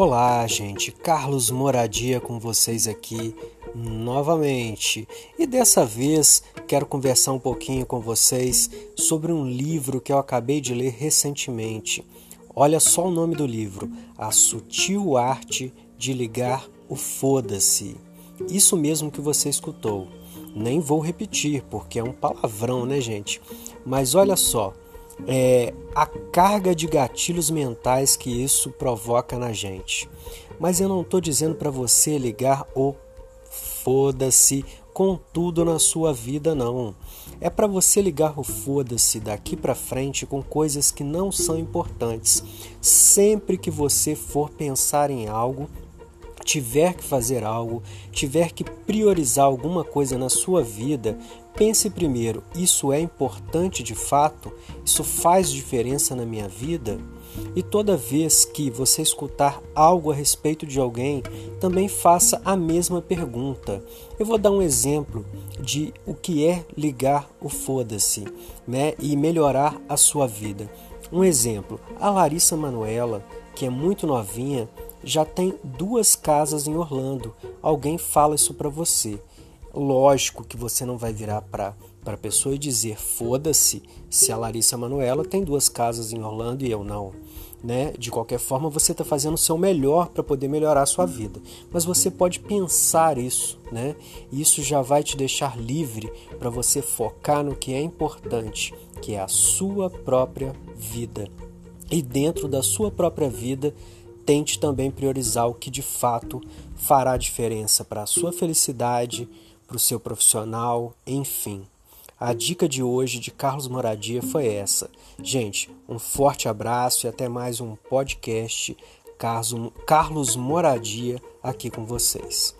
Olá, gente. Carlos Moradia com vocês aqui novamente. E dessa vez quero conversar um pouquinho com vocês sobre um livro que eu acabei de ler recentemente. Olha só o nome do livro: A Sutil Arte de Ligar o Foda-se. Isso mesmo que você escutou. Nem vou repetir porque é um palavrão, né, gente? Mas olha só é, a carga de gatilhos mentais que isso provoca na gente. Mas eu não estou dizendo para você ligar o foda-se com tudo na sua vida, não. É para você ligar o foda-se daqui para frente com coisas que não são importantes. Sempre que você for pensar em algo, tiver que fazer algo, tiver que priorizar alguma coisa na sua vida, pense primeiro: isso é importante de fato? Isso faz diferença na minha vida? E toda vez que você escutar algo a respeito de alguém, também faça a mesma pergunta. Eu vou dar um exemplo de o que é ligar o foda-se né, e melhorar a sua vida. Um exemplo: a Larissa Manuela, que é muito novinha, já tem duas casas em Orlando. Alguém fala isso para você. Lógico que você não vai virar para a pessoa e dizer foda-se se a Larissa Manuela tem duas casas em Orlando e eu não. Né? De qualquer forma, você está fazendo o seu melhor para poder melhorar a sua vida. Mas você pode pensar isso, né? Isso já vai te deixar livre para você focar no que é importante, que é a sua própria vida. E dentro da sua própria vida, tente também priorizar o que de fato fará diferença para a sua felicidade, para o seu profissional, enfim. A dica de hoje de Carlos Moradia foi essa. Gente, um forte abraço e até mais um podcast Carlos Moradia aqui com vocês.